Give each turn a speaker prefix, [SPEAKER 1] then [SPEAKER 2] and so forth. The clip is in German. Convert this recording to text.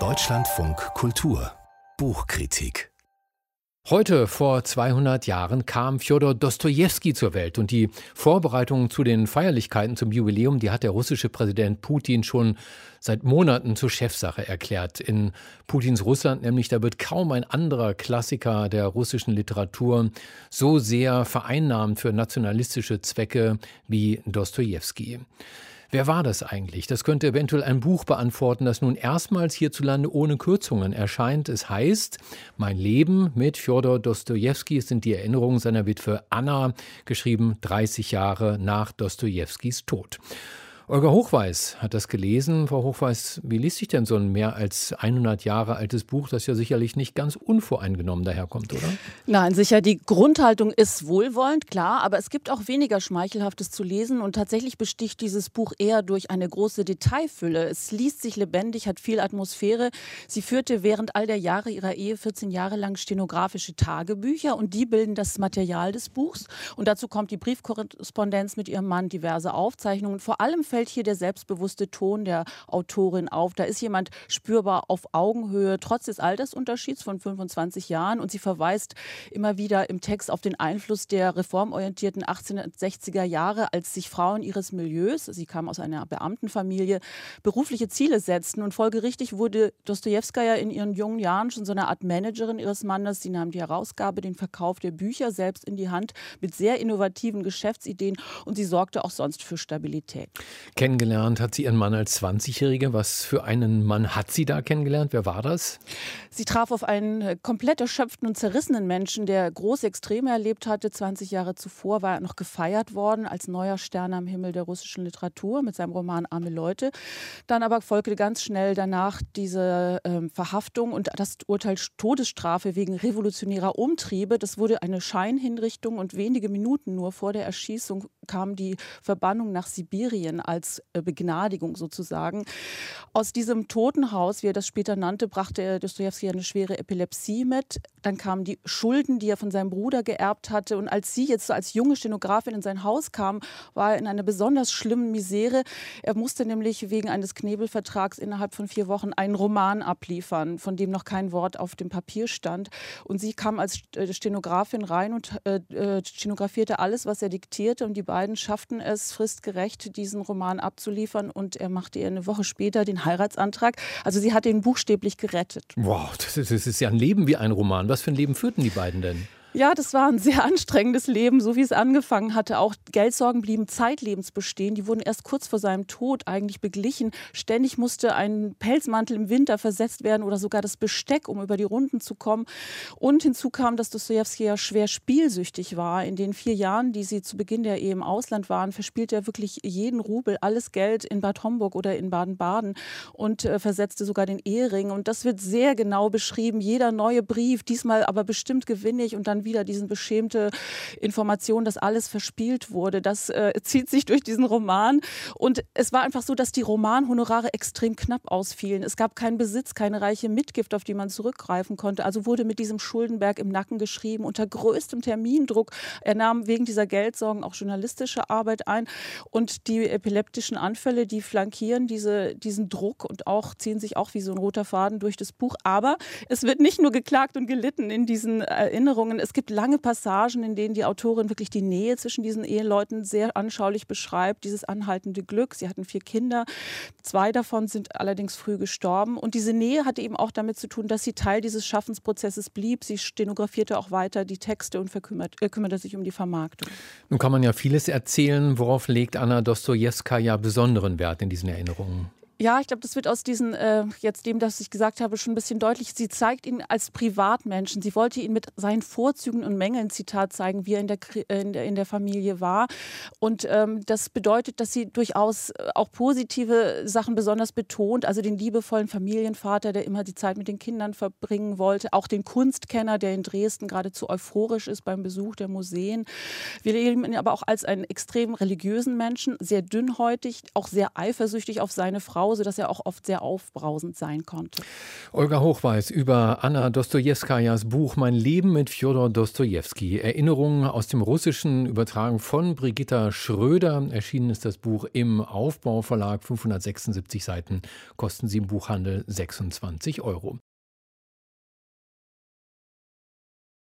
[SPEAKER 1] Deutschlandfunk Kultur Buchkritik
[SPEAKER 2] Heute vor 200 Jahren kam Fjodor Dostojewski zur Welt und die Vorbereitungen zu den Feierlichkeiten zum Jubiläum, die hat der russische Präsident Putin schon seit Monaten zur Chefsache erklärt. In Putins Russland nämlich, da wird kaum ein anderer Klassiker der russischen Literatur so sehr vereinnahmt für nationalistische Zwecke wie Dostojewski. Wer war das eigentlich? Das könnte eventuell ein Buch beantworten, das nun erstmals hierzulande ohne Kürzungen erscheint. Es heißt Mein Leben mit Fjodor Dostojewski. Es sind die Erinnerungen seiner Witwe Anna, geschrieben 30 Jahre nach Dostojewskis Tod. Olga Hochweiß hat das gelesen. Frau Hochweiß, wie liest sich denn so ein mehr als 100 Jahre altes Buch, das ja sicherlich nicht ganz unvoreingenommen daherkommt, oder?
[SPEAKER 3] Nein, sicher. Die Grundhaltung ist wohlwollend, klar, aber es gibt auch weniger Schmeichelhaftes zu lesen und tatsächlich besticht dieses Buch eher durch eine große Detailfülle. Es liest sich lebendig, hat viel Atmosphäre. Sie führte während all der Jahre ihrer Ehe 14 Jahre lang stenografische Tagebücher und die bilden das Material des Buchs. Und dazu kommt die Briefkorrespondenz mit ihrem Mann, diverse Aufzeichnungen. Vor allem fällt hier der selbstbewusste Ton der Autorin auf. Da ist jemand spürbar auf Augenhöhe, trotz des Altersunterschieds von 25 Jahren. Und sie verweist immer wieder im Text auf den Einfluss der reformorientierten 1860er Jahre, als sich Frauen ihres Milieus, sie kam aus einer Beamtenfamilie, berufliche Ziele setzten. Und folgerichtig wurde Dostojewskaja in ihren jungen Jahren schon so eine Art Managerin ihres Mannes. Sie nahm die Herausgabe, den Verkauf der Bücher selbst in die Hand mit sehr innovativen Geschäftsideen und sie sorgte auch sonst für Stabilität.
[SPEAKER 2] Kennengelernt hat sie ihren Mann als 20-Jährige. Was für einen Mann hat sie da kennengelernt? Wer war das?
[SPEAKER 3] Sie traf auf einen äh, komplett erschöpften und zerrissenen Menschen, der große Extreme erlebt hatte. 20 Jahre zuvor war er noch gefeiert worden als neuer Stern am Himmel der russischen Literatur mit seinem Roman Arme Leute. Dann aber folgte ganz schnell danach diese äh, Verhaftung und das Urteil Todesstrafe wegen revolutionärer Umtriebe. Das wurde eine Scheinhinrichtung und wenige Minuten nur vor der Erschießung kam die Verbannung nach Sibirien als äh, Begnadigung sozusagen. Aus diesem Totenhaus, wie er das später nannte, brachte Dostoevsky eine schwere Epilepsie mit. Dann kamen die Schulden, die er von seinem Bruder geerbt hatte. Und als sie jetzt als junge Stenografin in sein Haus kam, war er in einer besonders schlimmen Misere. Er musste nämlich wegen eines Knebelvertrags innerhalb von vier Wochen einen Roman abliefern, von dem noch kein Wort auf dem Papier stand. Und sie kam als äh, Stenografin rein und äh, äh, stenografierte alles, was er diktierte. Und die beiden schafften es fristgerecht, diesen Roman abzuliefern. Und er machte ihr eine Woche später den Heiratsantrag. Also sie hat ihn buchstäblich gerettet.
[SPEAKER 2] Wow, das ist, das ist ja ein Leben wie ein Roman. Was für ein Leben führten die beiden denn?
[SPEAKER 3] Ja, das war ein sehr anstrengendes Leben, so wie es angefangen hatte. Auch Geldsorgen blieben zeitlebens bestehen. Die wurden erst kurz vor seinem Tod eigentlich beglichen. Ständig musste ein Pelzmantel im Winter versetzt werden oder sogar das Besteck, um über die Runden zu kommen. Und hinzu kam, dass Dostoevsky ja schwer spielsüchtig war. In den vier Jahren, die sie zu Beginn der Ehe im Ausland waren, verspielte er wirklich jeden Rubel, alles Geld in Bad Homburg oder in Baden-Baden und äh, versetzte sogar den Ehering. Und das wird sehr genau beschrieben. Jeder neue Brief, diesmal aber bestimmt gewinnig und dann wieder diesen beschämte Information, dass alles verspielt wurde. Das äh, zieht sich durch diesen Roman. Und es war einfach so, dass die Romanhonorare extrem knapp ausfielen. Es gab keinen Besitz, keine reiche Mitgift, auf die man zurückgreifen konnte. Also wurde mit diesem Schuldenberg im Nacken geschrieben, unter größtem Termindruck. Er nahm wegen dieser Geldsorgen auch journalistische Arbeit ein. Und die epileptischen Anfälle, die flankieren diese, diesen Druck und auch ziehen sich auch wie so ein roter Faden durch das Buch. Aber es wird nicht nur geklagt und gelitten in diesen Erinnerungen. Es gibt lange Passagen, in denen die Autorin wirklich die Nähe zwischen diesen Eheleuten sehr anschaulich beschreibt, dieses anhaltende Glück. Sie hatten vier Kinder, zwei davon sind allerdings früh gestorben. Und diese Nähe hatte eben auch damit zu tun, dass sie Teil dieses Schaffensprozesses blieb. Sie stenografierte auch weiter die Texte und äh, kümmerte sich um die Vermarktung.
[SPEAKER 2] Nun kann man ja vieles erzählen. Worauf legt Anna Dostojewska ja besonderen Wert in diesen Erinnerungen?
[SPEAKER 3] Ja, ich glaube, das wird aus diesen, äh, jetzt dem, das ich gesagt habe, schon ein bisschen deutlich. Sie zeigt ihn als Privatmenschen. Sie wollte ihn mit seinen Vorzügen und Mängeln, Zitat, zeigen, wie er in der, äh, in der, in der Familie war. Und ähm, das bedeutet, dass sie durchaus äh, auch positive Sachen besonders betont. Also den liebevollen Familienvater, der immer die Zeit mit den Kindern verbringen wollte. Auch den Kunstkenner, der in Dresden geradezu euphorisch ist beim Besuch der Museen. Wir leben ihn aber auch als einen extrem religiösen Menschen, sehr dünnhäutig, auch sehr eifersüchtig auf seine Frau Hause, dass er auch oft sehr aufbrausend sein konnte.
[SPEAKER 2] Olga Hochweiß über Anna Dostojewskajas Buch Mein Leben mit Fjodor Dostojewski. Erinnerungen aus dem Russischen, übertragen von Brigitta Schröder. Erschienen ist das Buch im Aufbauverlag, 576 Seiten, kosten sie im Buchhandel 26 Euro.